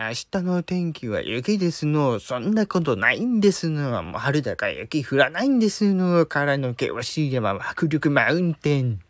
明日の天気は雪ですの。そんなことないんですの。もう春だから雪降らないんですの。からの険しい山は迫力マウンテン。